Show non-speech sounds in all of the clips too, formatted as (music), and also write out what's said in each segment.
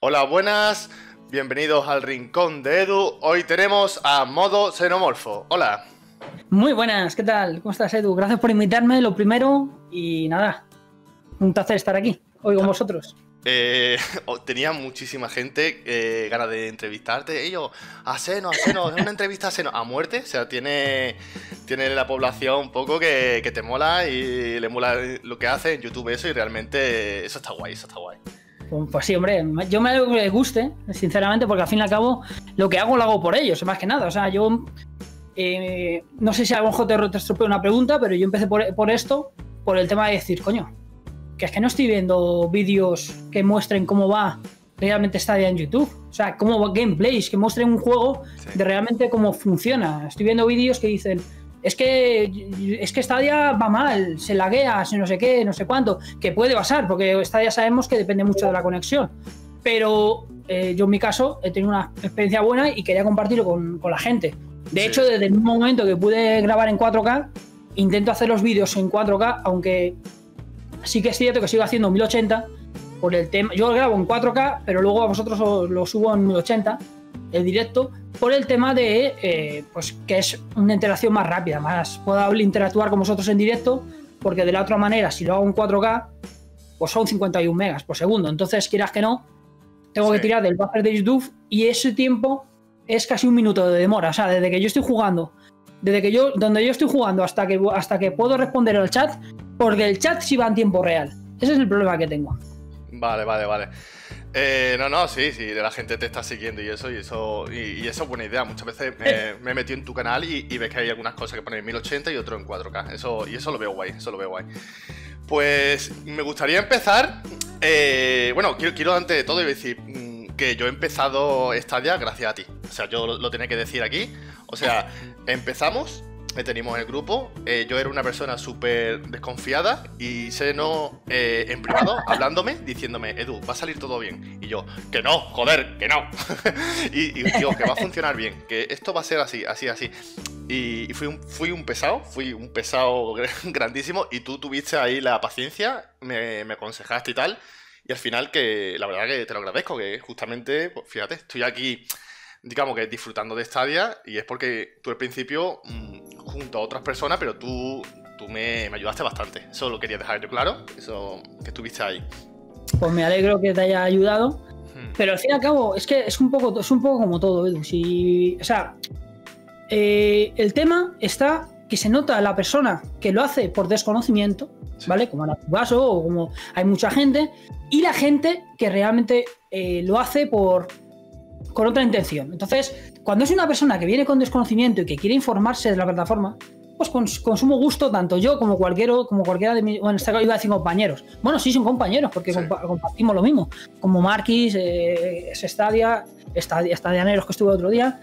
Hola, buenas. Bienvenidos al Rincón de Edu. Hoy tenemos a Modo Xenomorfo. Hola. Muy buenas, ¿qué tal? ¿Cómo estás, Edu? Gracias por invitarme, lo primero. Y nada, un placer estar aquí, hoy con vosotros. Eh, (laughs) tenía muchísima gente eh, ganas de entrevistarte. Ellos, a Seno, a Seno, una entrevista a Seno, a muerte. O sea, tiene, tiene la población un poco que, que te mola y le mola lo que hace en YouTube eso y realmente eso está guay, eso está guay. Pues, pues sí, hombre, yo me alegro que les guste, sinceramente, porque al fin y al cabo lo que hago lo hago por ellos, más que nada. O sea, yo eh, no sé si a lo mejor te, te una pregunta, pero yo empecé por, esto, por el tema de decir, coño, que es que no estoy viendo vídeos que muestren cómo va realmente Stadia en YouTube. O sea, cómo va gameplays, que muestren un juego de realmente cómo funciona. Estoy viendo vídeos que dicen, es que, es que Stadia va mal, se laguea, no sé qué, no sé cuánto, que puede pasar, porque Stadia sabemos que depende mucho de la conexión. Pero eh, yo en mi caso he tenido una experiencia buena y quería compartirlo con, la gente. De hecho, desde el mismo momento que pude grabar en 4K, intento hacer los vídeos en 4K, aunque sí que es cierto que sigo haciendo 1080 por el tema. Yo grabo en 4K, pero luego a vosotros lo subo en 1080 el directo por el tema de eh, pues que es una interacción más rápida, más puedo interactuar con vosotros en directo, porque de la otra manera, si lo hago en 4K, pues son 51 megas por segundo. Entonces, quieras que no, tengo que tirar del buffer de YouTube y ese tiempo es casi un minuto de demora. O sea, desde que yo estoy jugando, desde que yo, donde yo estoy jugando hasta que, hasta que puedo responder al chat, porque el chat sí va en tiempo real. Ese es el problema que tengo. Vale, vale, vale. Eh, no, no, sí, sí, la gente te está siguiendo y eso, y eso, y, eso es buena idea. Muchas veces me, (laughs) he metido en tu canal y, ves que hay algunas cosas que ponen en 1080 y otro en 4K. Eso, y eso lo veo guay, eso lo veo guay. Pues me gustaría empezar. Eh, bueno, quiero, quiero antes de todo decir mm, que yo he empezado Stadia gracias a ti. O sea, yo lo, lo tenía que decir aquí. O sea, (laughs) empezamos me teníamos en el grupo. Eh, yo era una persona súper desconfiada y Seno eh, en privado (laughs) hablándome, diciéndome, Edu, va a salir todo bien. Y yo, que no, joder, que no. (laughs) y, digo, que va a funcionar bien, que esto va a ser así, así, así. Y, fui, un, fui un pesado, fui un pesado (laughs) grandísimo y tú tuviste ahí la paciencia, me, me aconsejaste y tal. Y al final que la verdad que te lo agradezco, que justamente, pues, fíjate, estoy aquí digamos que disfrutando de Stadia y es porque tú al principio, mm, junto a otras personas, pero tú, tú me, ayudaste bastante. Eso lo quería dejar yo claro, eso que estuviste ahí. Pues me alegro que te haya ayudado. Hmm. Pero al fin y al cabo, es que es un poco, es un poco como todo, Edu. Si, o sea, eh, el tema está que se nota la persona que lo hace por desconocimiento, ¿vale? Como en tu caso, o como hay mucha gente, y la gente que realmente eh, lo hace por, con otra intención. Entonces, cuando es una persona que viene con desconocimiento y que quiere informarse de la plataforma, pues con, sumo gusto, tanto yo como cualquiera, como cualquiera de mis, bueno, este iba a decir compañeros. Bueno, sí son compañeros, porque compartimos lo mismo. Como Marquis, eh, Stadia, Stadia, Stadianeros que estuve otro día,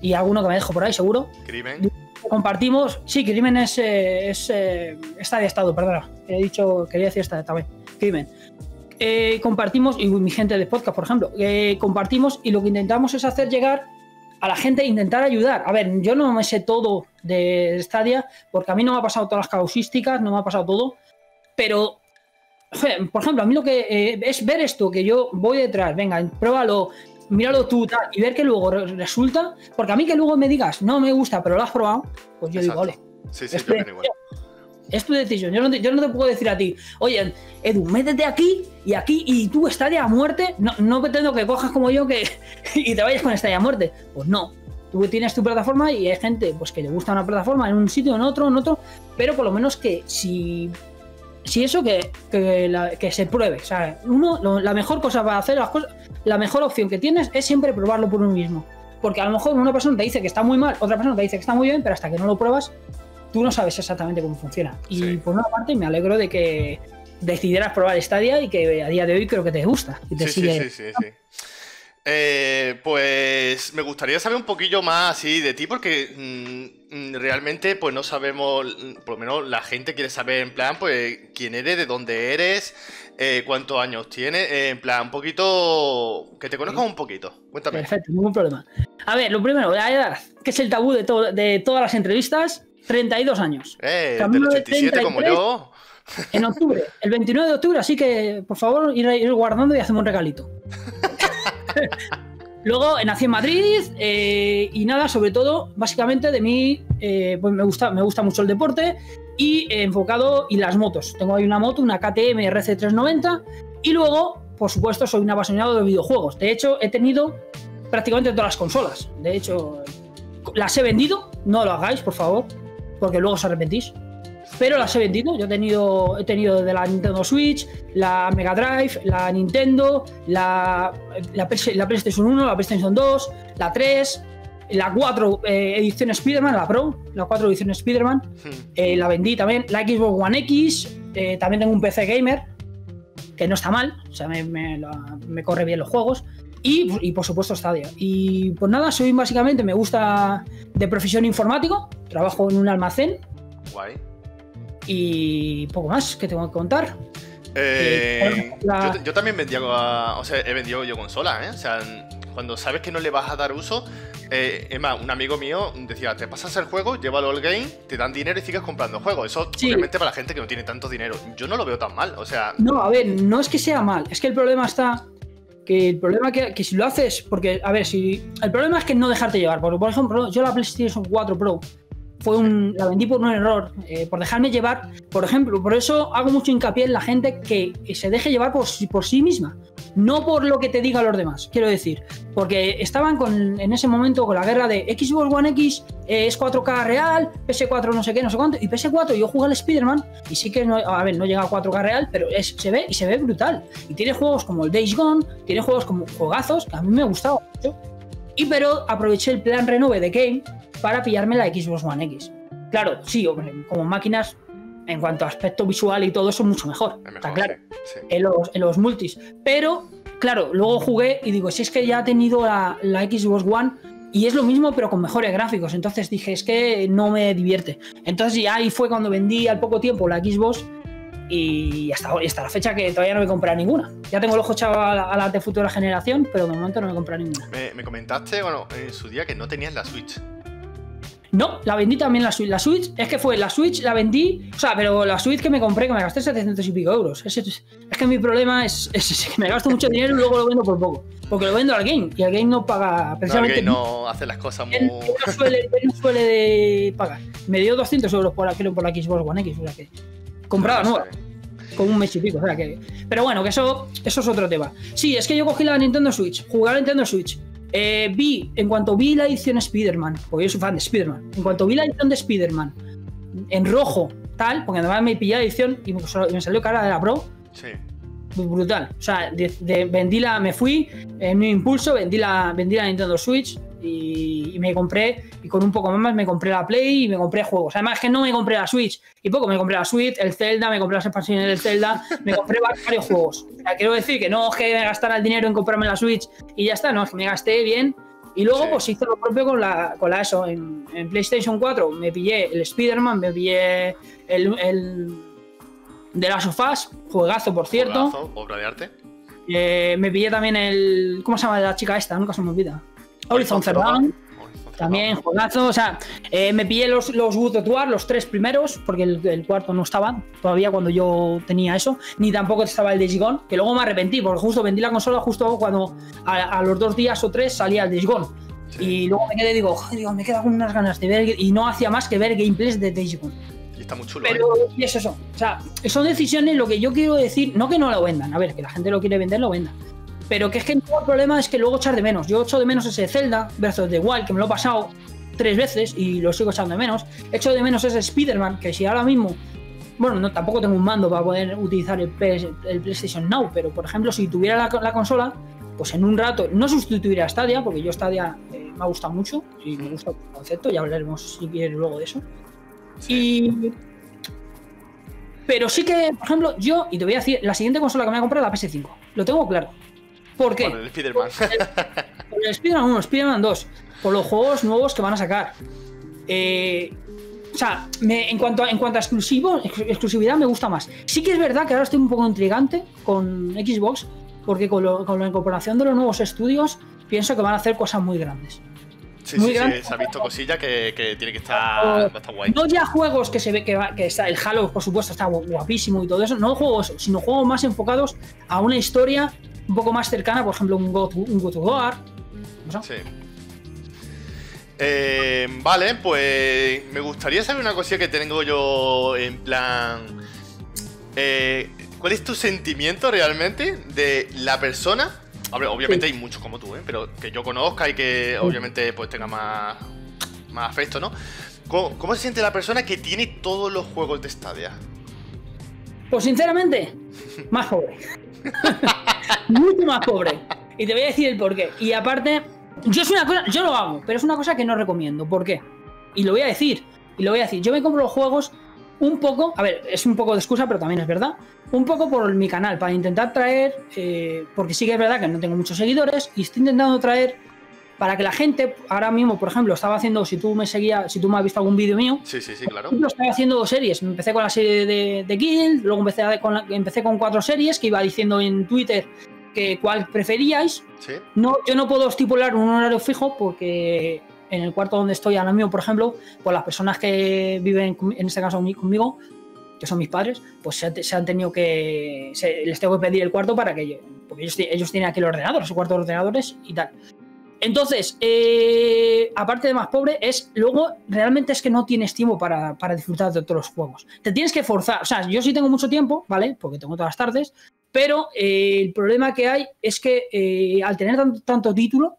y alguno que me dejo por ahí, seguro. Crimen. Compartimos, sí, Crimen es, eh, es eh, Stadia Estado, perdona. He dicho, quería decir Stadia también. Crimen. Eh, compartimos, y mi gente de podcast, por ejemplo, eh, compartimos y lo que intentamos es hacer llegar a la gente, intentar ayudar. A ver, yo no me sé todo de Stadia, porque a mí no me ha pasado todas las causísticas, no me ha pasado todo, pero, por ejemplo, a mí lo que eh, es ver esto, que yo voy detrás, venga, pruébalo, míralo tú tal, y ver que luego resulta, porque a mí que luego me digas, no me gusta, pero lo has probado, pues yo digo, ole. Sí, sí, yo igual. Es tu decisión. Yo no, te, yo no te puedo decir a ti, oye, Edu, métete aquí y aquí y tú estaría a muerte. No, no pretendo que cojas como yo que (laughs) y te vayas con estadia a muerte. Pues no. Tú tienes tu plataforma y hay gente pues, que le gusta una plataforma en un sitio, en otro, en otro. Pero por lo menos que si. Si eso que, que, se pruebe. O sea, uno, la mejor cosa para hacer las cosas, la mejor opción que tienes es siempre probarlo por uno mismo. Porque a lo mejor una persona te dice que está muy mal, otra persona te dice que está muy bien, pero hasta que no lo pruebas, tú no sabes exactamente cómo funciona. Y por una parte me alegro de que decidieras probar Stadia y que a día de hoy creo que te gusta. sí, sí, sí, sí, eh, pues me gustaría saber un poquillo más así de ti porque mm, realmente pues no sabemos, por lo menos la gente quiere saber en plan pues quién eres, de dónde eres, eh, cuántos años tienes, eh, en plan un poquito, que te conozcas un poquito. Cuéntame. Perfecto, ningún problema. A ver, lo primero, la edad, que es el tabú de, de todas las entrevistas. 32 años. Eh, del 87 como yo. En octubre, el 29 de octubre, así que por favor ir, ir guardando y hacemos un regalito. (laughs) Luego nací en Madrid eh, y nada, sobre todo, básicamente de mí, eh, pues me gusta, me gusta mucho el deporte y enfocado y las motos. Tengo ahí una moto, una KTM RC390 y luego, por supuesto, soy un apasionado de videojuegos. De hecho, he tenido prácticamente todas las consolas. De hecho, las he vendido, no lo hagáis, por favor, porque luego os arrepentís pero las he vendido. Yo he tenido, he tenido de la Nintendo Switch, la Mega Drive, la Nintendo, la, la, PlayStation 1, la PlayStation 2, la 3, la 4 eh, edición Spider-Man, la Pro, la 4 edición Spider-Man, eh, la vendí también, la Xbox One X, eh, también tengo un PC gamer, que no está mal, o sea, me, me, corre bien los juegos. Y, y, por supuesto Stadia. Y pues nada, soy básicamente, me gusta de profesión informático, trabajo en un almacén. Guay y poco más que tengo que contar. Eh, yo, también vendía, o sea, he vendido yo consolas, ¿eh? O sea, cuando sabes que no le vas a dar uso, eh, es más, un amigo mío decía, te pasas el juego, llévalo al game, te dan dinero y sigues comprando juegos. Eso obviamente para la gente que no tiene tanto dinero. Yo no lo veo tan mal, o sea... No, a ver, no es que sea mal, es que el problema está que el problema que, que si lo haces, porque, a ver, si... El problema es que no dejarte llevar, porque por ejemplo, yo la PlayStation 4 Pro fue un, la vendí por un error, eh, por dejarme llevar, por ejemplo, por eso hago mucho hincapié en la gente que se deje llevar por, por sí misma, no por lo que te diga los demás, quiero decir, porque estaban con, en ese momento con la guerra de Xbox One X eh, es 4K real, PS4 no sé qué, no sé cuánto, y PS4 yo jugué al Spider-Man y sí que, no, a ver, no llega a 4K real, pero es, se ve y se ve brutal. Y tiene juegos como el Days Gone, tiene juegos como juegazos que a mí me ha gustado mucho. Y pero aproveché el plan renove de Game para pillarme la Xbox One X. Claro, sí, como máquinas, en cuanto a aspecto visual y todo eso, mucho mejor. está claro. En, los, en, los, multis. Pero, claro, luego jugué y digo, si es que ya ha tenido la, la Xbox One y es lo mismo, pero con mejores gráficos. Entonces dije, es que no me divierte. Entonces ya ahí fue cuando vendí al poco tiempo la Xbox y hasta, hasta la fecha que todavía no me he comprado ninguna. Ya tengo el ojo echado a la, de futura generación, pero de momento no me he comprado ninguna. Me, me, comentaste, bueno, en su día que no tenías la Switch. No, la vendí también la Switch. La Switch, es que fue la Switch, la vendí. O sea, pero la Switch que me compré, que me gasté 700 y pico euros. Es, que mi problema es, que me gasto mucho dinero y luego lo vendo por poco. Porque lo vendo al game y el game no paga precisamente. No, el game no hace las cosas muy. Él, no, suele, no suele de pagar. Me dio 200 euros por, por la Xbox One X, o sea que. Comprada nueva. Con un mes y pico, o sea que. Pero bueno, que eso, eso es otro tema. Sí, es que yo cogí la Nintendo Switch, jugué a la Nintendo Switch eh, vi, en cuanto vi la edición Spider-Man, porque yo soy fan de Spider-Man, en cuanto vi la edición de Spider-Man en rojo, tal, porque además me pillé la edición y me, salió cara de la Pro. Sí. Brutal. O sea, vendí la, me fui en mi impulso, vendí la, vendí la Nintendo Switch y, me compré, y con un poco más me compré la Play y me compré juegos. Además que no me compré la Switch y poco, me compré la Switch, el Zelda, me compré las expansiones del Zelda, me compré varios juegos. O sea, quiero decir que no es que me gastara el dinero en comprarme la Switch y ya está, no, es que me gasté bien. Y luego pues hice lo propio con la, con la ESO. En, PlayStation 4 me pillé el Spider-Man, me pillé el, el de las sofás, juegazo por cierto. Juegazo, obra de arte. Eh, me pillé también el. ¿Cómo se llama la chica esta? Nunca se me olvida. Horizon Zero También, juegazo. O sea, eh, me pillé los, los Wood of War, los tres primeros, porque el, cuarto no estaba todavía cuando yo tenía eso. Ni tampoco estaba el Days Gone, que luego me arrepentí, porque justo vendí la consola justo cuando a, los dos días o tres salía el Days Gone. Y luego me quedé, digo, digo, me queda con unas ganas de ver. Y no hacía más que ver gameplays de Days Gone. Y está muy chulo. Pero ¿eh? es eso. O sea, son decisiones, lo que yo quiero decir, no que no lo vendan. A ver, que la gente lo quiere vender, lo venda pero que es que el problema es que luego echar de menos. Yo echo de menos ese Zelda versus The Wild, que me lo he pasado tres veces y lo sigo echando de menos. Echo de menos ese Spider-Man, que si ahora mismo. Bueno, no, tampoco tengo un mando para poder utilizar el, PlayStation Now, pero por ejemplo, si tuviera la, consola, pues en un rato no sustituiría a Stadia, porque yo Stadia eh, me ha gustado mucho y me gusta el concepto, ya hablaremos si quieres luego de eso. Y. Pero sí que, por ejemplo, yo, y te voy a decir, la siguiente consola que me voy a comprar es la PS5. Lo tengo claro. ¿Por qué? Por el Spider-Man. Por el Spider-Man 1, Spider-Man 2. Por los juegos nuevos que van a sacar. Eh, o sea, en, cuanto a, en cuanto a exclusivo, exclusividad me gusta más. Sí que es verdad que ahora estoy un poco intrigante con Xbox, porque con, la incorporación de los nuevos estudios pienso que van a hacer cosas muy grandes. Sí, sí, sí, se ha visto cosillas que, que, tiene que estar, guay. No ya juegos que se ve que, que está, el Halo, por supuesto, está guapísimo y todo eso, no juegos, sino juegos más enfocados a una historia un poco más cercana, por ejemplo, un God, un God of War. Sí. Eh, vale, pues me gustaría saber una cosilla que tengo yo en plan. Eh, ¿Cuál es tu sentimiento realmente de la persona obviamente hay muchos como tú, ¿eh? pero que yo conozca y que obviamente pues tenga más, más afecto, ¿no? ¿Cómo, se siente la persona que tiene todos los juegos de Stadia? Pues sinceramente, más pobre. (laughs) Mucho más pobre. Y te voy a decir el porqué. Y aparte, yo es una cosa, yo lo hago, pero es una cosa que no recomiendo. ¿Por qué? Y lo voy a decir. Y lo voy a decir. Yo me compro los juegos un poco, a ver, es un poco de excusa, pero también es verdad, un poco por mi canal, para intentar traer, eh, porque sí que es verdad que no tengo muchos seguidores, y estoy intentando traer para que la gente, ahora mismo, por ejemplo, estaba haciendo, si tú me seguías, si tú me has visto algún vídeo mío, sí, sí, sí, claro. estaba haciendo dos series. Empecé con la serie de, de Guild, luego empecé con, empecé con cuatro series que iba diciendo en Twitter que cuál preferíais. No, yo no puedo estipular un horario fijo porque en el cuarto donde estoy ahora mismo, por ejemplo, pues las personas que viven, en este caso conmigo, que son mis padres, pues se, han tenido que. les tengo que pedir el cuarto para que. Porque ellos, tienen aquí el ordenador, su cuarto de ordenadores y tal. Entonces, eh, aparte de más pobre, es luego realmente es que no tienes tiempo para, disfrutar de los juegos. Te tienes que forzar. O sea, yo sí tengo mucho tiempo, ¿vale? Porque tengo todas las tardes. Pero eh, el problema que hay es que eh, al tener tanto, tanto título,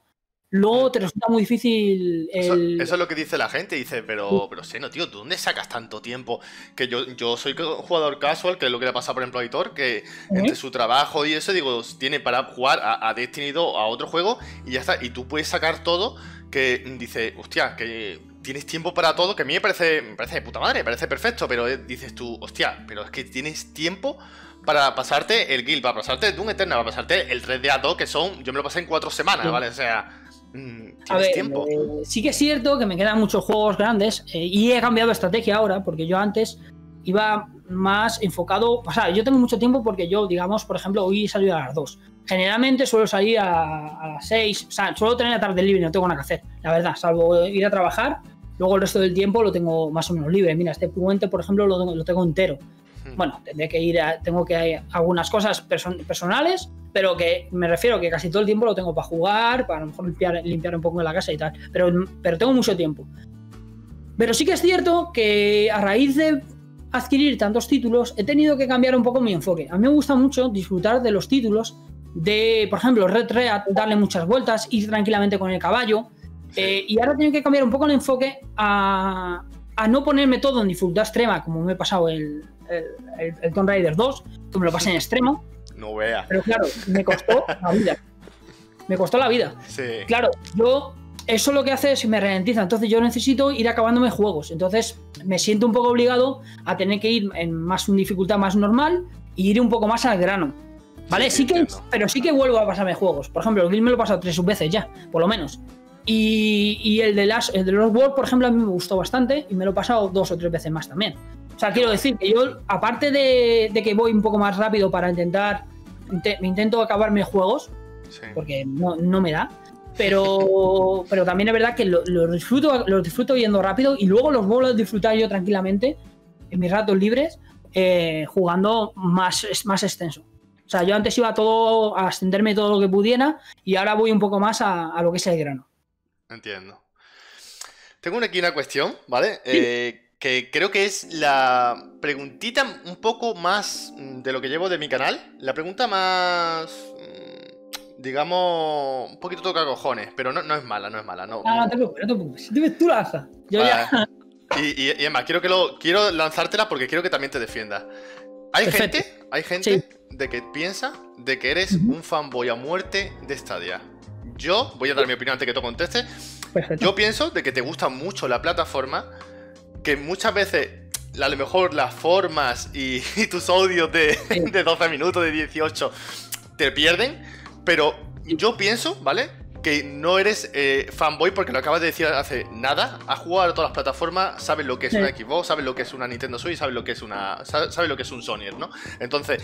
luego te resulta muy difícil el... eso, es lo que dice la gente, dice, pero, pero no tío, ¿tú dónde sacas tanto tiempo? Que yo, yo soy jugador casual, que es lo que le pasa, por ejemplo, a Editor, que entre su trabajo y eso, digo, tiene para jugar a, a Destiny 2, a otro juego, y ya está, y tú puedes sacar todo, que dice, hostia, que tienes tiempo para todo, que a mí me parece, me parece de puta madre, me parece perfecto, pero dices tú, hostia, pero es que tienes tiempo para pasarte el Guild, para pasarte Doom Eternal, para pasarte el 3D2, que son, yo me lo pasé en cuatro semanas, ¿vale? O sea Mm, a ver, tiempo? Eh, sí que es cierto que me quedan muchos juegos grandes eh, y he cambiado de estrategia ahora, porque yo antes iba más enfocado. O sea, yo tengo mucho tiempo porque yo, digamos, por ejemplo, hoy salido a las 2. Generalmente suelo salir a, las 6, o sea, suelo tener la tarde libre, no tengo nada que hacer, la verdad, salvo ir a trabajar. Luego el resto del tiempo lo tengo más o menos libre. Mira, este puente, por ejemplo, lo, lo tengo entero. Bueno, tendré que ir a, tengo que hay algunas cosas personales, pero que me refiero que casi todo el tiempo lo tengo para jugar, para a lo mejor limpiar, limpiar un poco la casa y tal, pero, pero tengo mucho tiempo. Pero sí que es cierto que a raíz de adquirir tantos títulos, he tenido que cambiar un poco mi enfoque. A mí me gusta mucho disfrutar de los títulos, de, por ejemplo, Red Red, darle muchas vueltas, ir tranquilamente con el caballo. Eh, y ahora tengo que cambiar un poco el enfoque a, a no ponerme todo en dificultad extrema, como me he pasado el, el, Tomb Raider 2, que me lo pasé en extremo. No vea. Pero claro, me costó la vida. Me costó la vida. Sí. Claro, yo eso lo que hace es me ralentiza. Entonces yo necesito ir acabándome juegos. Entonces me siento un poco obligado a tener que ir en más una dificultad más normal y ir un poco más al grano. ¿Vale? Sí, que, pero sí que vuelvo a pasarme juegos. Por ejemplo, el Guild me lo he pasado tres veces ya, por lo menos. Y, el de las el de los World, por ejemplo, a mí me gustó bastante y me lo he pasado dos o tres veces más también. O sea, quiero decir que yo, aparte de, que voy un poco más rápido para intentar, me intento acabarme juegos, porque no, me da, pero, (laughs) pero también es verdad que los lo disfruto, los disfruto yendo rápido y luego los vuelvo a disfrutar yo tranquilamente en mis ratos libres eh, jugando más, más extenso. O sea, yo antes iba todo a extenderme todo lo que pudiera y ahora voy un poco más a, lo que es el grano. Entiendo. Tengo aquí una cuestión, ¿vale? Eh, que creo que es la preguntita un poco más mm, de lo que llevo de mi canal. La pregunta más, mm, digamos, un poquito toca cojones, pero no, no es mala, no es mala. No, ah, no, te preocupes, no te preocupes. tú la Yo ya... (laughs) Y, y, y, quiero, que lo, quiero lanzártela porque quiero que también te defienda. Hay gente, hay gente de que piensa de que eres un fanboy a muerte de Stadia. Yo, voy a dar mi opinión antes que tú contestes. Yo pienso de que te gusta mucho la plataforma que muchas veces a lo mejor las formas y, (laughs) tus audios de, 12 minutos, de 18, te pierden, pero yo pienso, ¿vale? Que no eres eh, fanboy porque lo acabas de decir hace nada. Has jugado a todas las plataformas, sabes lo que es una Xbox, sabes lo que es una Nintendo Switch, sabes lo que es una. sabes lo que es un Sony, ¿no? Entonces,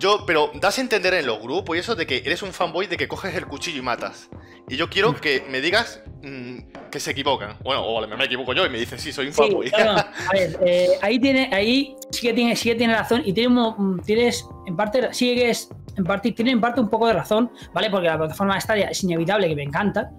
yo, pero das a entender en los grupos y eso de que eres un fanboy de que coges el cuchillo y matas. Y yo quiero que me digas mm, que se equivocan. Bueno, o me equivoco yo y me dices, sí, soy un fanboy. (laughs) A ver, eh, ahí tiene, ahí sí que tiene, sí que tiene razón y mm, tienes, en parte, sigues en parte, tiene en parte un poco de razón, ¿vale? Porque la plataforma de Stadia es inevitable me encanta.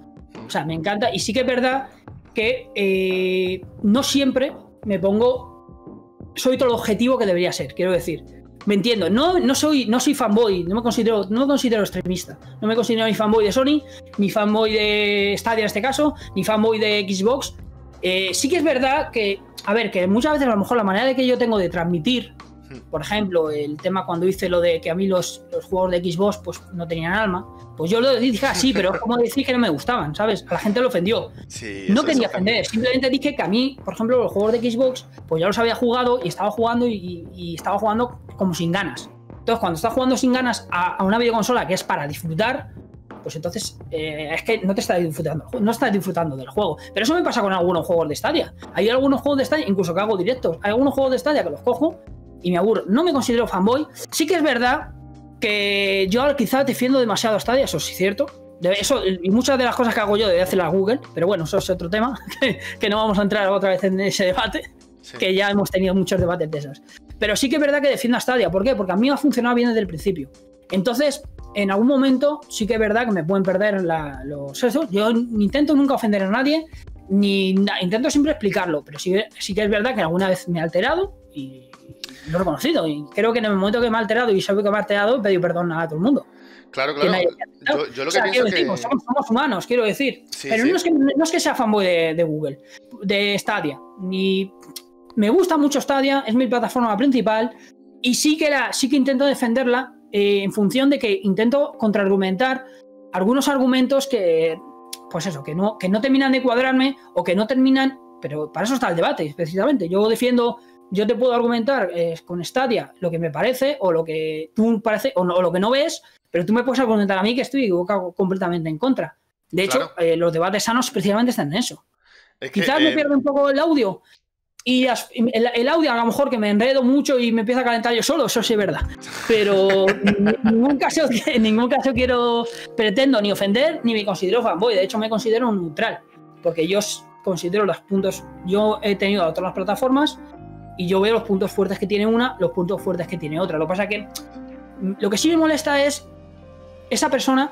O sea, me encanta. Y sí que es verdad que eh, no siempre me pongo. Soy todo el objetivo que debería ser, quiero decir. Me entiendo, no, no, soy, no soy fanboy, no me, considero, no me considero extremista. No me considero ni fanboy de Sony, ni fanboy de Stadia en este caso, ni fanboy de Xbox. Eh, sí que es verdad que, a ver, que muchas veces a lo mejor la manera de que yo tengo de transmitir por ejemplo, el tema cuando hice lo de que a mí los, los juegos de Xbox pues no tenían alma, pues yo lo dije así, ah, pero es como decir que no me gustaban, ¿sabes? A la gente lo ofendió. no quería ofender, simplemente dije que a mí, por ejemplo, los juegos de Xbox, pues ya los había jugado y estaba jugando y, estaba jugando como sin ganas. Entonces, cuando estás jugando sin ganas a, una videoconsola que es para disfrutar, pues entonces eh, es que no te estás disfrutando, no estás disfrutando del juego. Pero eso me pasa con algunos juegos de Stadia. Hay algunos juegos de Stadia, incluso que hago directos, hay algunos juegos de Stadia que los cojo y me aburro. No me considero fanboy. Sí que es verdad que yo quizás defiendo demasiado a Stadia, eso sí es cierto. Eso, y muchas de las cosas que hago yo debe la Google, pero bueno, eso es otro tema, (laughs) que, no vamos a entrar otra vez en ese debate, que ya hemos tenido muchos debates de esos. Pero sí que es verdad que defiendo a Stadia, ¿por qué? Porque a mí me ha funcionado bien desde el principio. Entonces, en algún momento sí que es verdad que me pueden perder los eso. Yo intento nunca ofender a nadie, ni intento siempre explicarlo, pero sí, sí que es verdad que alguna vez me he alterado y lo he reconocido. Y creo que en el momento que me ha alterado y sabe que me ha alterado, he pedido perdón a todo el mundo. Claro, claro. Yo, lo que pienso que... somos, humanos, quiero decir. pero No, es que, no, es que, sea fanboy de, Google, de Stadia. Ni... Me gusta mucho Stadia, es mi plataforma principal. Y sí que, la, sí que intento defenderla eh, en función de que intento contraargumentar algunos argumentos que, pues eso, que no, que no terminan de cuadrarme o que no terminan. Pero para eso está el debate, precisamente. Yo defiendo yo te puedo argumentar eh, con Stadia lo que me parece o lo que tú parece o, lo que no ves, pero tú me puedes argumentar a mí que estoy equivocado completamente en contra. De hecho, eh, los debates sanos precisamente están en eso. Quizás me eh, pierde un poco el audio y el, audio a lo mejor que me enredo mucho y me empieza a calentar yo solo, eso sí es verdad. Pero (laughs) en ningún caso, en ningún caso quiero, pretendo ni ofender ni me considero fanboy. De hecho, me considero neutral. Porque yo considero los puntos. Yo he tenido otras plataformas y yo veo los puntos fuertes que tiene una, los puntos fuertes que tiene otra. Lo que pasa que lo que sí me molesta es esa persona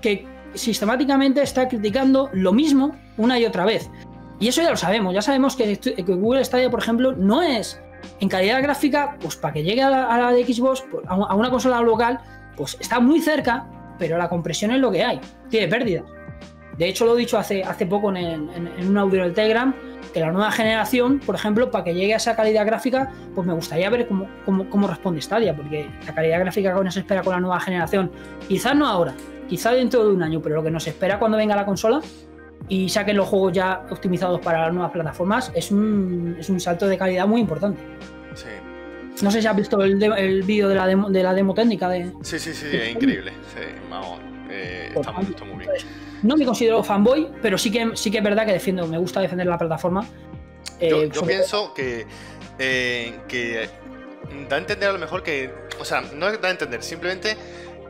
que sistemáticamente está criticando lo mismo una y otra vez. Y eso ya lo sabemos, ya sabemos que, Google Stadia, por ejemplo, no es en calidad gráfica, pues para que llegue a la, de Xbox, pues, a una consola local, pues está muy cerca, pero la compresión es lo que hay, tiene pérdida. De hecho, lo he dicho hace, hace poco en, un audio del Telegram, que la nueva generación, por ejemplo, para que llegue a esa calidad gráfica, pues me gustaría ver cómo, cómo, responde Stadia, porque la calidad gráfica que nos espera con la nueva generación, quizás no ahora, quizás dentro de un año, pero lo que nos espera cuando venga la consola y saquen los juegos ya optimizados para las nuevas plataformas, es un, es un salto de calidad muy importante. Sí. No sé si has visto el, el vídeo de la, demo, de la demo técnica de... Sí, sí, sí, es increíble. Sí, vamos, eh, está, muy, bien. No me considero fanboy, pero sí que, sí que es verdad que defiendo, me gusta defender la plataforma. yo, eh, pienso que, eh, que da a entender a lo mejor que. O sea, no da a entender, simplemente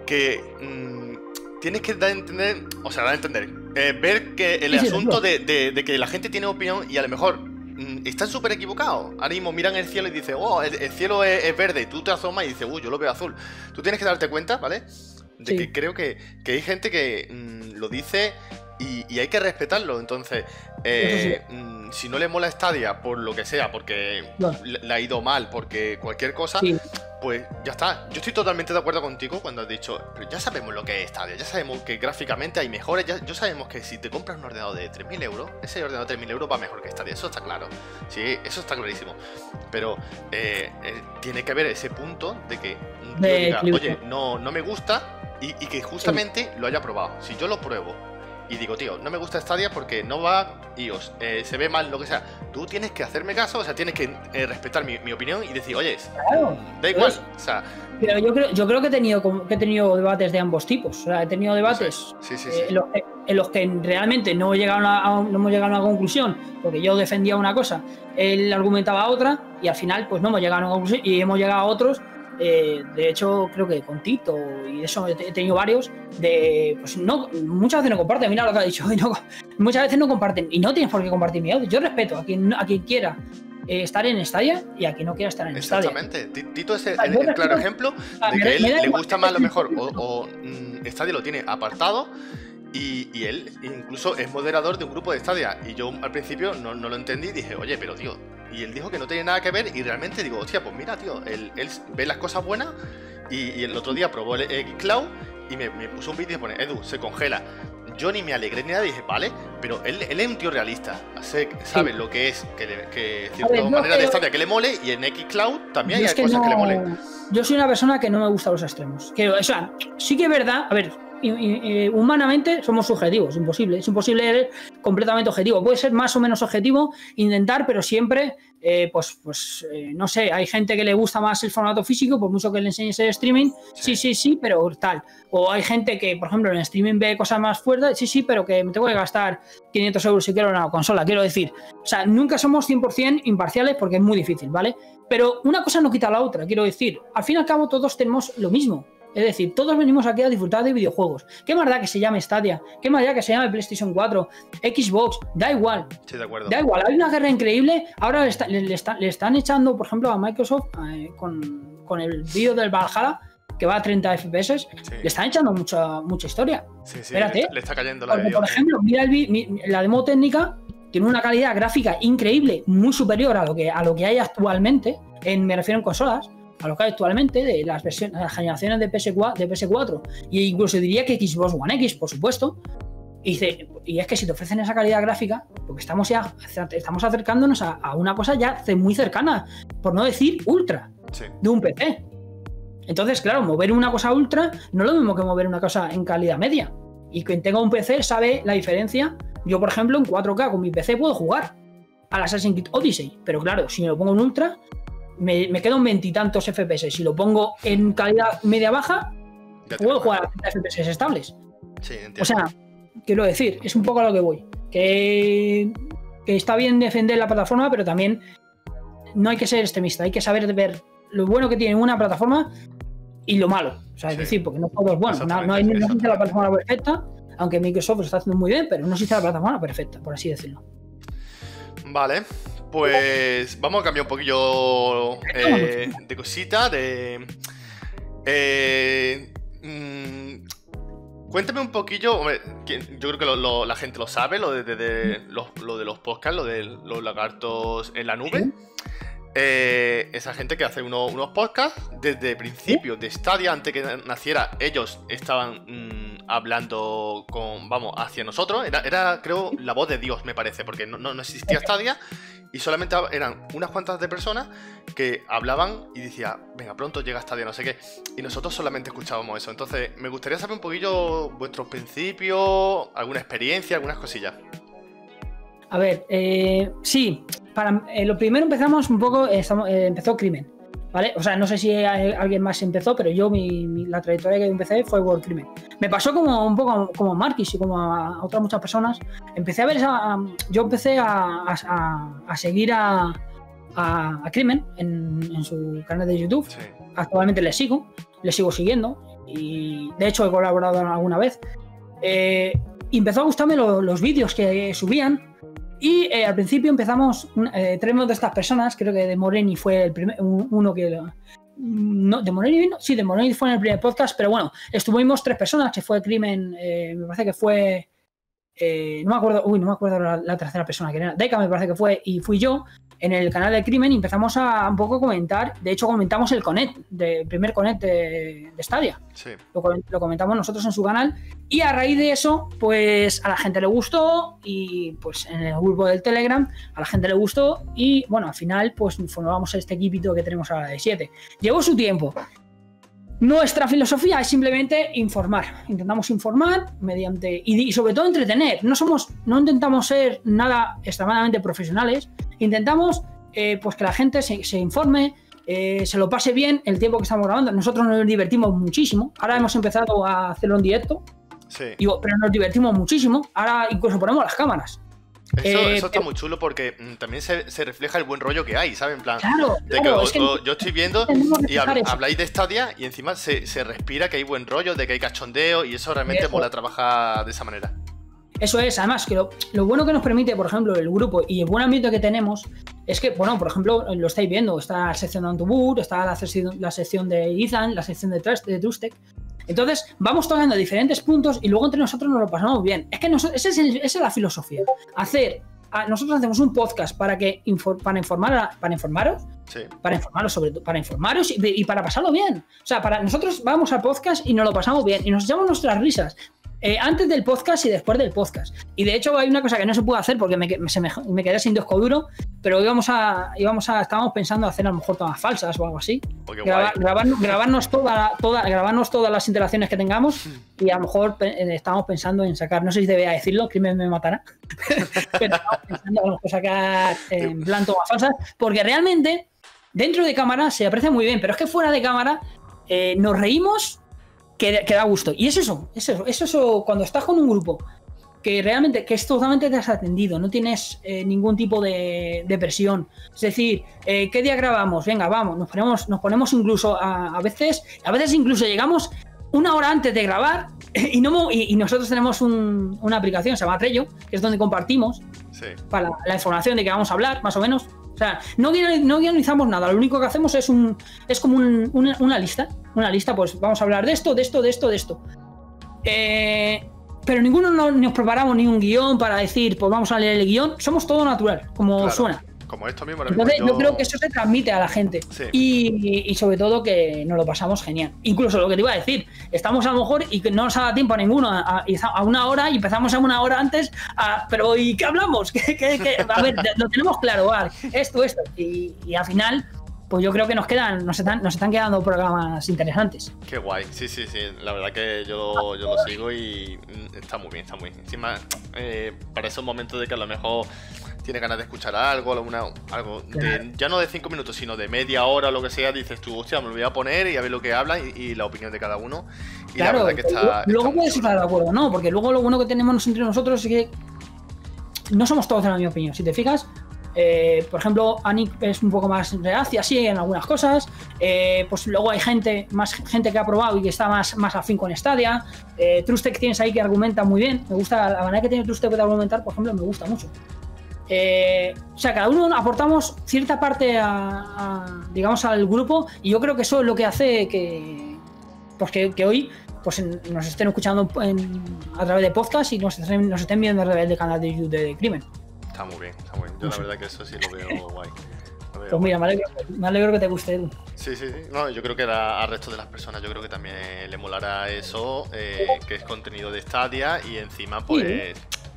que mm, tienes que dar a entender. O sea, da a entender. Eh, ver que el asunto de, que la gente tiene opinión y a lo mejor mm, están súper equivocados. Ahora mismo miran el cielo y dicen, oh, el, cielo es, verde. Y tú te asomas y dices, uy, yo lo veo azul. Tú tienes que darte cuenta, ¿vale? De que creo que, hay gente que mm, lo dice y, hay que respetarlo. Entonces, eh, mm, si no le mola Stadia por lo que sea, porque le ha ido mal, porque cualquier cosa, pues ya está. Yo estoy totalmente de acuerdo contigo cuando has dicho, pero ya sabemos lo que es Stadia, ya sabemos que gráficamente hay mejores, ya, sabemos que si te compras un ordenador de 3.000 euros, ese ordenador de 3.000 euros va mejor que Stadia, eso está claro. Sí, eso está clarísimo. Pero eh, eh, tiene que haber ese punto de que, oye, no, no me gusta, y, que justamente lo haya probado. Si yo lo pruebo y digo, tío, no me gusta Stadia porque no va iOS, eh, se ve mal, lo que sea. Tú tienes que hacerme caso, o sea, tienes que eh, respetar mi, mi, opinión y decir, oye, da igual. o sea, pero yo creo, yo creo que he tenido que he tenido debates de ambos tipos. O sea, he tenido debates eh, en, los que, realmente no, llegaron a, no hemos llegado a una conclusión, porque yo defendía una cosa, él argumentaba otra, y al final, pues no hemos llegado a una conclusión, y hemos llegado a otros eh, de hecho, creo que con Tito y eso he tenido varios. De, pues no, muchas veces no comparten. Mira lo que ha dicho. (laughs) muchas veces no comparten. Y no tienes por qué compartir mi audio. Yo respeto a quien, a quien quiera eh, estar en Stadia y a quien no quiera estar en Stadia. Exactamente. Tito es el, claro ejemplo de que él le gusta más lo mejor. O, o mm, Stadia lo tiene apartado. Y, y, él incluso es moderador de un grupo de Stadia. Y yo al principio no, no lo entendí y dije, oye, pero tío, y él dijo que no tenía nada que ver y realmente digo, hostia, pues mira, tío, él, ve las cosas buenas y, el otro día probó el Xcloud y me, puso un vídeo y pone, Edu, se congela. Yo ni me alegré ni nada, dije, vale, pero él, él es un tío realista, sabe lo que es, que, que cierta manera de estar que le mole y en Xcloud también hay cosas que le molen. Yo soy una persona que no me gusta los extremos. Que, o sea, sí que es verdad, a ver, humanamente somos subjetivos, imposible. Es imposible ser completamente objetivo. Puede ser más o menos objetivo, intentar, pero siempre, eh, pues, pues eh, no sé, hay gente que le gusta más el formato físico, por mucho que le enseñes el streaming, sí, sí, sí, pero tal. O hay gente que, por ejemplo, en el streaming ve cosas más fuertes, sí, sí, pero que me tengo que gastar 500 euros si quiero una consola, quiero decir. O sea, nunca somos 100% imparciales porque es muy difícil, ¿vale? Pero una cosa no quita la otra, quiero decir. Al fin y al cabo todos tenemos lo mismo. Es decir, todos venimos aquí a disfrutar de videojuegos. ¿Qué más da que se llame Stadia? ¿Qué más da que se llame PlayStation 4? Xbox, da igual. Sí, de acuerdo. Da igual, hay una guerra increíble. Ahora le, están echando, por ejemplo, a Microsoft eh, con, el vídeo del Valhalla, que va a 30 FPS, le están echando mucha, mucha historia. Sí, sí, Espérate. Le, está cayendo la Por ejemplo, mira la demo técnica, tiene una calidad gráfica increíble, muy superior a lo que, a lo que hay actualmente, en, me refiero en consolas a lo que hay actualmente de las, versiones, las generaciones de, PS4, de PS4 e incluso diría que Xbox One X, por supuesto. Y, dice, y es que si te ofrecen esa calidad gráfica, porque estamos ya estamos acercándonos a, una cosa ya muy cercana, por no decir ultra, de un PC. Entonces, claro, mover una cosa ultra no es lo mismo que mover una cosa en calidad media. Y quien tenga un PC sabe la diferencia. Yo, por ejemplo, en 4K con mi PC puedo jugar al Assassin's Creed Odyssey, pero claro, si me lo pongo en ultra, me, me quedo en veintitantos FPS. Si lo pongo en calidad media-baja, puedo jugar a FPS estables. Sí, o sea, quiero decir, es un poco a lo que voy. Que, que está bien defender la plataforma, pero también no hay que ser extremista. Hay que saber ver lo bueno que tiene una plataforma y lo malo. O sea, es decir, porque no todo es bueno. No, hay, no existe la plataforma perfecta, aunque Microsoft lo está haciendo muy bien, pero no existe la plataforma perfecta, por así decirlo. Vale, pues vamos a cambiar un poquillo eh, de cosita, de... Eh, mm, cuéntame un poquillo, yo creo que la gente lo sabe, lo de, los, lo de los podcasts, lo de los lagartos en la nube. Eh, esa gente que hace unos podcasts desde principio de Stadia, antes que naciera, ellos estaban mm, hablando con, vamos, hacia nosotros. Era, creo, la voz de Dios, me parece, porque no, no, existía Stadia y solamente eran unas cuantas de personas que hablaban y decía, venga, pronto llega Stadia, no sé qué. Y nosotros solamente escuchábamos eso. Entonces, me gustaría saber un poquillo vuestros principios, alguna experiencia, algunas cosillas. A ver, eh, sí, para, eh, lo primero empezamos un poco, eh, empezó Crimen, ¿vale? O sea, no sé si alguien más empezó, pero yo mi, la trayectoria que empecé fue World Crimen. Me pasó como un poco como Marquis y como a, otras muchas personas. Empecé a ver esa, yo empecé a, seguir a, Crimen en, su canal de YouTube. Actualmente le sigo, le sigo siguiendo y de hecho he colaborado alguna vez. Empezó a gustarme los vídeos que subían y eh, al principio empezamos, eh, tenemos de estas personas, creo que de Moreni fue el primer, uno que... No, ¿De Moreni vino? Sí, de Moreni fue en el primer podcast, pero bueno, estuvimos tres personas, que fue Crimen, eh, me parece que fue... no me acuerdo, uy, no me acuerdo la, tercera persona que era. Deca me parece que fue, y fui yo en el canal de Crimen y empezamos a un poco comentar. De hecho, comentamos el Connect, el primer Connect de, de Stadia. Sí. Lo, lo, comentamos nosotros en su canal. Y a raíz de eso, pues a la gente le gustó. Y pues en el grupo del Telegram, a la gente le gustó. Y bueno, al final, pues formamos este equipito que tenemos ahora de 7. Llevó su tiempo. Nuestra filosofía es simplemente informar. Intentamos informar mediante y, sobre todo entretener. No somos, no intentamos ser nada extremadamente profesionales. Intentamos eh, pues que la gente se, informe, eh, se lo pase bien el tiempo que estamos grabando. Nosotros nos divertimos muchísimo. Ahora hemos empezado a hacerlo en directo. Sí. pero nos divertimos muchísimo. Ahora incluso ponemos las cámaras. Eso, eh, está muy chulo porque mm, también se, refleja el buen rollo que hay, ¿sabes? En plan, de que, yo estoy viendo y habláis de Stadia y encima se, respira que hay buen rollo, de que hay cachondeo y eso realmente mola trabajar de esa manera. Eso es, además, que lo, bueno que nos permite, por ejemplo, el grupo y el buen ambiente que tenemos es que, bueno, por ejemplo, lo estáis viendo, está la sección de Antubur, está la sección, la sección de Ethan, la sección de, Trust, de Trustec, entonces, vamos tocando diferentes puntos y luego entre nosotros nos lo pasamos bien. Es que esa, es la filosofía. Hacer. nosotros hacemos un podcast para que para informar para informaros para informaros sobre para informaros y, para pasarlo bien o sea para nosotros vamos al podcast y nos lo pasamos bien y nos echamos nuestras risas eh, antes del podcast y después del podcast. Y de hecho hay una cosa que no se puede hacer porque me, me, quedé sin disco duro, pero íbamos a, íbamos a, estábamos pensando hacer a lo mejor todas falsas o algo así. grabarnos, toda, toda, grabarnos todas las interacciones que tengamos y a lo mejor eh, estábamos pensando en sacar, no sé si debería decirlo, crimen me matará, (laughs) pero estábamos pensando a lo mejor sacar en plan todas falsas, porque realmente dentro de cámara se aprecia muy bien, pero es que fuera de cámara eh, nos reímos que, da gusto. Y es eso, es eso, es eso cuando estás con un grupo que realmente que es totalmente desatendido, no tienes eh, ningún tipo de, presión. Es decir, eh, ¿qué día grabamos? Venga, vamos, nos ponemos, nos ponemos incluso a, veces, a veces incluso llegamos una hora antes de grabar (laughs) y, no, y, nosotros tenemos una aplicación, se llama Trello, que es donde compartimos para la información de que vamos a hablar, más o menos. O sea, no, no guionizamos nada, lo único que hacemos es un es como una, lista. Una lista, pues vamos a hablar de esto, de esto, de esto, de esto. Eh, pero ninguno nos preparamos ni un guion para decir, pues vamos a leer el guion. Somos todo natural, como suena como esto mismo. Entonces, yo... creo que eso se transmite a la gente. Y, sobre todo que nos lo pasamos genial. Incluso lo que te iba a decir, estamos a lo mejor y que no nos ha dado tiempo a ninguno a, una hora y empezamos a una hora antes, pero ¿y qué hablamos? (laughs) A ver, lo tenemos claro, esto, esto. Y, al final pues yo creo que nos quedan, nos están, nos están quedando programas interesantes. Qué guay, sí, sí, sí. La verdad que yo, yo lo sigo y está muy bien, está muy bien. Encima, eh, para esos momentos de que a lo mejor tiene ganas de escuchar algo, alguna, algo ya no de cinco minutos, sino de media hora o lo que sea, dices tú, hostia, me lo voy a poner y a ver lo que habla y, la opinión de cada uno. Y la verdad que está. Luego puedes estar de acuerdo, ¿no? Porque luego lo bueno que tenemos entre nosotros es que no somos todos de la misma opinión. Si te fijas, eh, por ejemplo, Anik es un poco más reacia, sí, en algunas cosas. Eh, pues luego hay gente, más gente que ha probado y que está más, más afín con Stadia. Eh, Trustec tienes ahí que argumenta muy bien. Me gusta, la manera que tiene Trustec de argumentar, por ejemplo, me gusta mucho. Eh, o sea, cada uno aportamos cierta parte a, digamos, al grupo y yo creo que eso es lo que hace que, pues que, hoy pues nos estén escuchando a través de podcast y nos estén, nos estén viendo a través del canal de YouTube de Crimen. Está muy bien, está muy bien. Yo la verdad que eso sí lo veo guay. (laughs) pues mira, me alegro, que te guste, Edu. Sí, sí, sí. No, yo creo que al resto de las personas, yo creo que también le molará eso, eh, que es contenido de Stadia y encima, pues,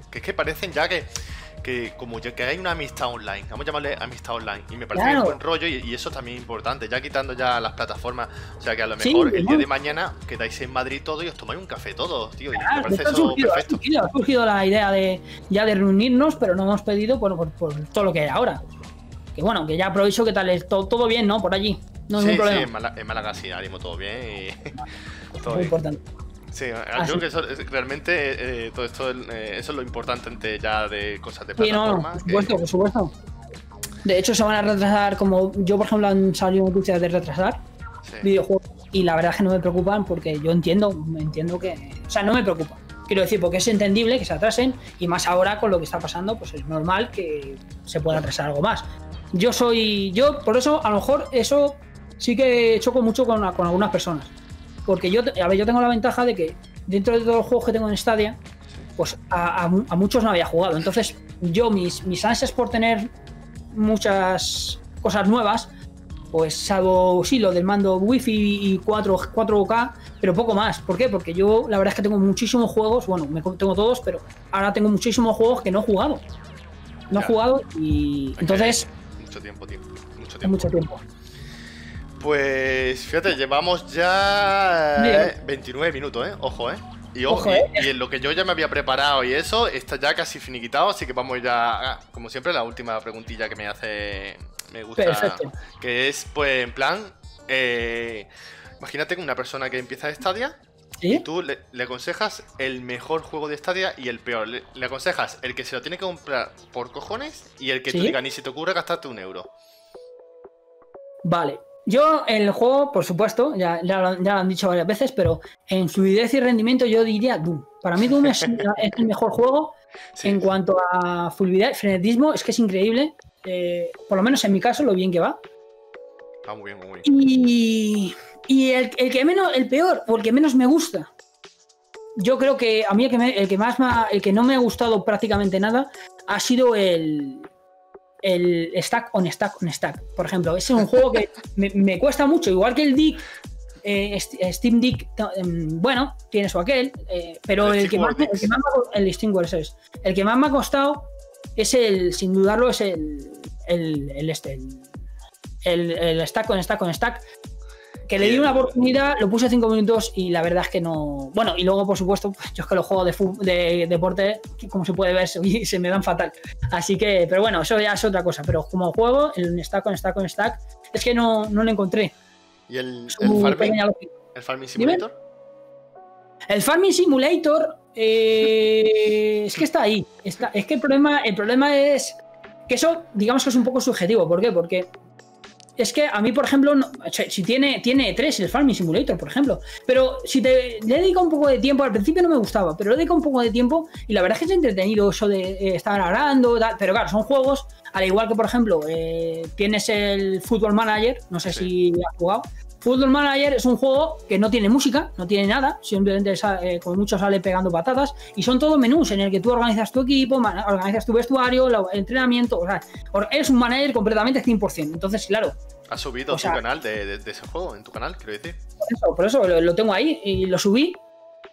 que es que parecen ya que que como ya que hay una amistad online, vamos a llamarle amistad online, y me parece que es buen rollo y, eso también es importante, ya quitando ya las plataformas, o sea que a lo mejor el día de mañana quedáis en Madrid todo y os tomáis un café todos, tío, y me parece eso surgido, perfecto. Ha surgido, la idea de ya de reunirnos, pero no hemos pedido por, por, todo lo que hay ahora. Que bueno, que ya aprovecho que tal es todo, todo bien, ¿no? Por allí. No hay problema. Sí, en Málaga, en Málaga sí, ánimo todo bien y (laughs) todo Muy importante. Sí, yo creo que eso, realmente eh, todo esto eh, eso es lo importante ya de cosas de plataforma. Sí, no, por supuesto, por supuesto. De hecho, se van a retrasar, como yo, por ejemplo, han salido noticias de retrasar videojuegos y la verdad es que no me preocupan porque yo entiendo, entiendo que. O sea, no me preocupa. Quiero decir, porque es entendible que se atrasen y más ahora con lo que está pasando, pues es normal que se pueda atrasar algo más. Yo soy. Yo, por eso, a lo mejor, eso sí que choco mucho con, con algunas personas porque yo, a ver, yo tengo la ventaja de que dentro de todos los juegos que tengo en Stadia, pues a, muchos no había jugado. Entonces, yo, mis, mis ansias por tener muchas cosas nuevas, pues salvo, sí, lo del mando Wi-Fi y 4, 4K, pero poco más. ¿Por qué? Porque yo la verdad es que tengo muchísimos juegos, bueno, me tengo todos, pero ahora tengo muchísimos juegos que no he jugado. No he jugado y entonces... Mucho tiempo, tiempo. Mucho tiempo. Mucho tiempo. Pues fíjate, llevamos ya 29 minutos, ¿eh? Ojo, ¿eh? Y, ojo, Ojo, ¿eh? y, y en lo que yo ya me había preparado y eso, está ya casi finiquitado, así que vamos ya, a, como siempre, la última preguntilla que me hace, me gusta, Perfecto. que es, pues, en plan, eh, imagínate que una persona que empieza Stadia y ¿Sí? tú le, le aconsejas el mejor juego de Stadia y el peor. Le, le aconsejas el que se lo tiene que comprar por cojones y el que tú ¿Sí? digas ni se te ocurre gastarte un euro. Vale. Yo, el juego, por supuesto, ya, ya, lo, ya lo han dicho varias veces, pero en fluidez y rendimiento yo diría Doom. Para mí Doom es, (laughs) es el mejor juego Sí. en cuanto a fluidez, frenetismo, es que es increíble. eh, por lo menos en mi caso, lo bien que va. Está muy bien, muy bien. Y, y el, el que menos, el peor o el que menos me gusta. Yo creo que a mí el que, me- el que más me ha- el que no me ha gustado prácticamente nada ha sido el, el stack on stack on stack. Por ejemplo, ese es un juego que (laughs) me, me cuesta mucho, igual que el Dick. eh, St- Steam Dick, ta- em, bueno, tiene su aquel, eh, pero El el que, más, el que más el es. El que más me ha costado es el, sin dudarlo, es el, el, el este, el, el, el stack con stack con stack. Que le di una oportunidad, lo puse 5 minutos y la verdad es que no. Bueno, y luego, por supuesto, pues, yo es que los juegos de, deporte, como se puede ver, (laughs) se, se me dan fatal. Así que, pero bueno, eso ya es otra cosa. Pero como juego, el stack con stack con stack, es que no, no lo encontré. ¿Y el, el farming? ¿El farming Dime. simulator? El Farming Simulator eh, es que está ahí. Está, es que el problema, el problema es que eso, digamos que es un poco subjetivo. ¿Por qué? Porque es que a mí, por ejemplo, no- si tiene, tiene tres el Farming Simulator, por ejemplo, pero si te le dedica un poco de tiempo, al principio no me gustaba, pero le dedica un poco de tiempo y la verdad es que es entretenido eso de eh, estar tal, pero claro, son juegos, al igual que, por ejemplo, eh, tienes el Football Manager, no sé Sí. si has jugado. Football Manager es un juego que no tiene música, no tiene nada, simplemente sa- eh, como mucho sale pegando patatas y son todo menús en el que tú organizas tu equipo, organizas tu vestuario, el entrenamiento, o sea, eres un manager completamente 100%. Entonces, claro, ¿Has subido O sea- tu canal de, de- de ese juego? ¿En tu canal, quiero decir? por eso, por eso lo, lo tengo ahí y lo subí.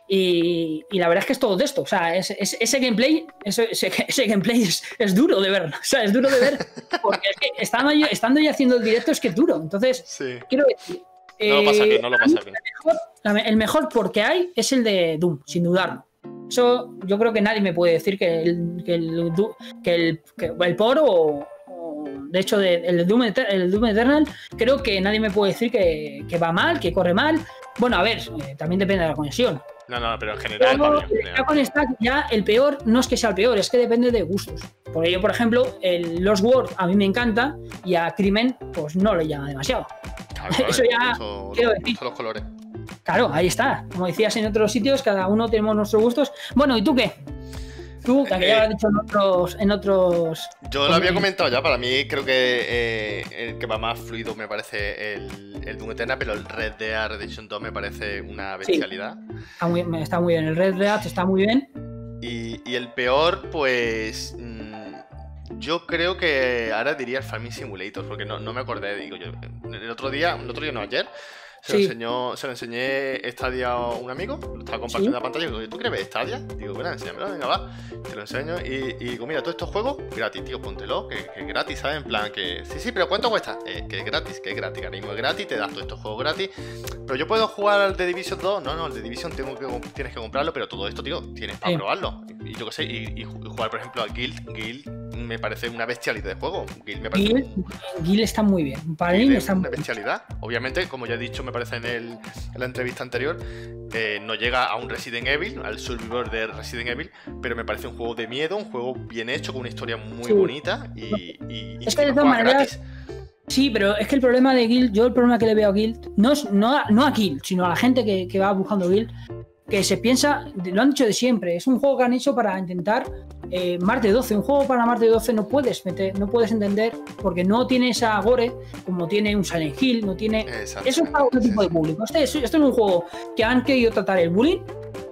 Y, y la verdad es que es todo de esto. O sea, es- es- ese gameplay, ese, ese- ese gameplay es, es duro de ver. (laughs) O sea, es duro de ver. Porque es que estando yo, estando yo haciendo el directo es que es duro. Entonces, Sí. quiero decir. No lo pasa eh, bien, no lo a mí pasa bien. El mejor, el mejor porque hay es el de Doom, sin dudarlo. Eso yo creo que nadie me puede decir que el, que el, que el, que el por o, o, de hecho de- el, Doom, Eter- el Doom Eternal creo que nadie me puede decir que, que va mal, que corre mal. Bueno, a ver, eh, también depende de la conexión. No, no, pero en general ya con Stack, ya el peor no es que sea el peor, es que depende de gustos. Porque yo, por ejemplo, el Lost World a mí me encanta y a Crimen, pues no le llama demasiado. Claro, (laughs) eso ya mucho- quiero mucho decir. los colores. Claro, ahí está. Como decías en otros sitios, cada uno tenemos nuestros gustos. Bueno, ¿y tú qué? Tú, que Eh, ya lo has dicho en otros. En otros Yo lo había comentado ya, para mí creo que eh, el que va más fluido me parece el, el Doom Eternal, pero el Red Dead Redemption 2 me parece una bestialidad. está muy, está muy bien. El Red Dead está muy bien. Y, y el peor, pues. mm, yo creo que ahora diría el Farming Simulator, porque no, no me acordé, digo yo. El otro día, el otro día no, ayer. Se, Sí. lo enseñó, se lo enseñé Stadia a un amigo, lo estaba compartiendo la pantalla y digo, ¿tú quieres ver Stadia? Digo, bueno, enséñamelo, venga, va. Te lo enseño y, y digo, mira, todos estos juegos, gratis, tío, póntelo, que, que es gratis, ¿sabes? En plan, que sí, sí, pero ¿cuánto cuesta? Eh, que es gratis, que es gratis, ahora mismo es gratis, te das todos estos juegos gratis. Pero yo puedo jugar al de Division 2, no, no, el de Division tengo que, tienes que comprarlo, pero todo esto, tío, tienes para Sí. probarlo. Y, y yo qué sé, y, y ju- jugar, por ejemplo, a Guild, Guild me parece una bestialidad de juego. Guild me parece Gil, un- Gil está muy bien. Para Guild mí es está una muy bien. bestialidad. Obviamente, como ya he dicho, me parece en, el, en la entrevista anterior, eh, no llega a un Resident Evil, al survivor de Resident Evil, pero me parece un juego de miedo, un juego bien hecho, con una historia muy Sí. bonita y, y, y Es que de todas maneras. Sí, pero es que el problema de Guild, yo el problema que le veo a Guild, no es no a, no a Guild, sino a la gente que, que va buscando Guild, que se piensa, lo han dicho de siempre, es un juego que han hecho para intentar eh, más de 12. Un juego para más de 12 no puedes meter, no puedes entender, porque no tiene esa gore como tiene un Silent Hill, no tiene. Eso es para otro tipo de público. Este, es- un juego que han querido tratar el bullying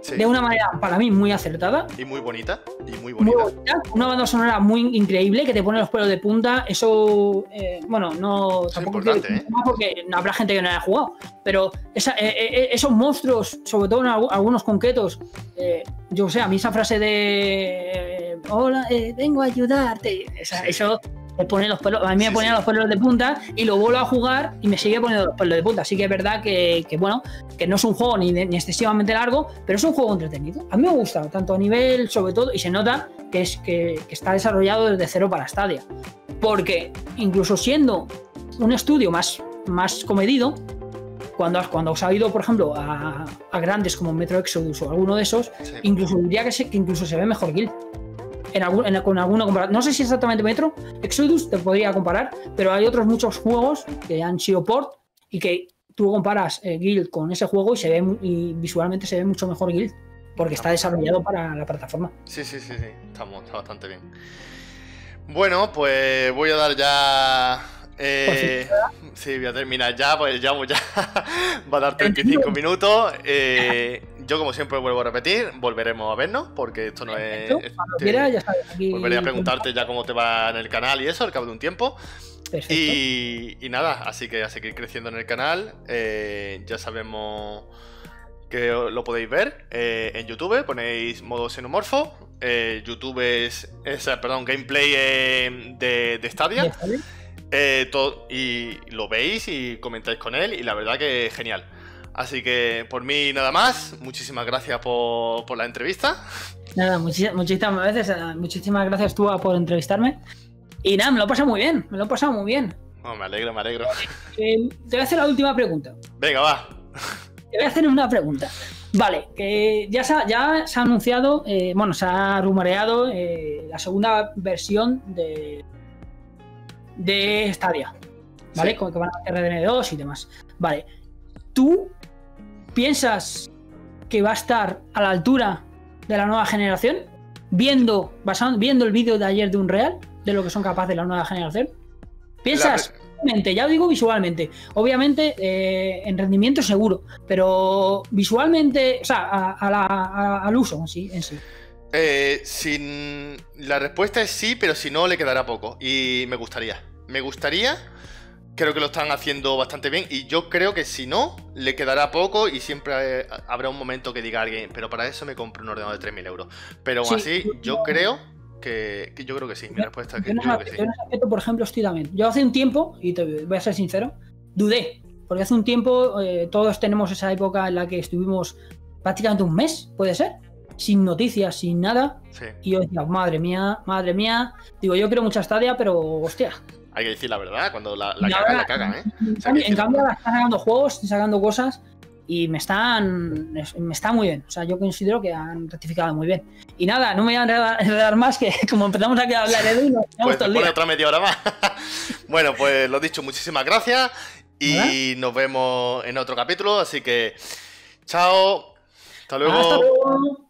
Sí. de una manera para mí muy acertada. Y muy bonita, y muy Muy bonita. bonita, una banda sonora muy increíble que te pone los pelos de punta. Eso, eh, bueno, no Es tampoco importante, quiero ¿eh? porque no habrá gente que no haya jugado. Pero esa- eh, eh, esos monstruos, sobre todo en algu- algunos concretos, eh, yo sé, a mí esa frase de eh, Hola, eh, vengo a ayudarte, esa- Sí. eso me pone los pelos, a mí me Sí, ponía sí. los pelos de punta y lo vuelvo a jugar y me sigue poniendo los pelos de punta. Así que es verdad que, que, bueno, que no es un juego ni, ni excesivamente largo, pero es un juego entretenido. A mí me gusta, tanto a nivel, sobre todo, y se nota que, es, que, que está desarrollado desde cero para Stadia. Porque incluso siendo un estudio más, más comedido, cuando, cuando os ha ido, por ejemplo, a, a grandes como Metro Exodus o alguno de esos, Sí. incluso diría que, se- que incluso se ve mejor Guild. En algún, en- con alguna comparación. No sé si exactamente Metro, Exodus te podría comparar, pero hay otros muchos juegos que han sido port y que tú comparas eh, Guild con ese juego y se ve y visualmente se ve mucho mejor Guild porque está desarrollado para la plataforma. Sí, sí, sí, sí. Está bastante bien. Bueno, pues voy a dar ya. eh, sí, voy a terminar ya, pues ya, ya (laughs) va a dar 35 minutos. Eh, yo, como siempre, vuelvo a repetir, volveremos a vernos, porque esto no es. Este- quieras, ya sabes, aquí- volveré a preguntarte ya cómo te va en el canal y eso al cabo de un tiempo. Y, y nada, así que a seguir creciendo en el canal. eh, ya sabemos que lo podéis ver eh, en YouTube, ponéis modo xenomorfo. eh, YouTube es, es, perdón, gameplay de, de Stadia. Y lo veis y comentáis con él y la verdad que genial. Así que por mí nada más, muchísimas gracias por, por la entrevista. Nada, muchísimas veces, eh, muchísimas gracias tú por entrevistarme. Y nada, me lo he pasado muy bien, me lo he pasado muy bien. Oh, me alegro, me alegro. Eh, te voy a hacer la última pregunta. Venga, va. Te voy a hacer una pregunta. Vale, que ya se ha, ya se ha anunciado, eh, bueno, se ha rumoreado eh, la segunda versión de, de Stadia. ¿Vale? Sí. Con que van a hacer RDN2 y demás. Vale. ¿Tú piensas que va a estar a la altura de la nueva generación? Viendo, basado, viendo el vídeo de ayer de Unreal, de lo que son capaces la nueva generación. ¿Piensas La- ya digo visualmente. Obviamente, eh, en rendimiento seguro, pero visualmente, o sea, a- a la- a- al uso en sí. En sí. Eh, sin... La respuesta es sí, pero si no, le quedará poco. Y me gustaría. Me gustaría. Creo que lo están haciendo bastante bien. Y yo creo que si no, le quedará poco. Y siempre eh, habrá un momento que diga alguien, pero para eso me compro un ordenador de 3.000 euros. Pero aún Sí, así, yo creo que, que yo creo que sí. Mi respuesta es que Yo yo creo que sí. yo en ese aspecto, por ejemplo, estoy también. Yo hace un tiempo, y te voy a ser sincero, dudé. Porque hace un tiempo eh, todos tenemos esa época en la que estuvimos prácticamente un mes, puede ser, sin noticias, sin nada. Sí. Y yo decía, madre mía, madre mía. Digo, yo quiero mucha estadia, pero hostia. Hay que decir la verdad. Cuando la, la Y cagan, la cagan, ¿eh? En, O sea, que en cambio, ahora están sacando juegos, están sacando cosas y me están. Me está muy bien. O sea, yo considero que han rectificado muy bien. Y nada, no me voy a enredar, (laughs) más, que (laughs) como empezamos aquí a hablar de Edu, nos quedamos Pues todo el día. otra media hora más. (laughs) bueno, pues lo dicho, muchísimas gracias. Y nos vemos en otro capítulo. Así que, chao. Hasta luego. Hasta luego.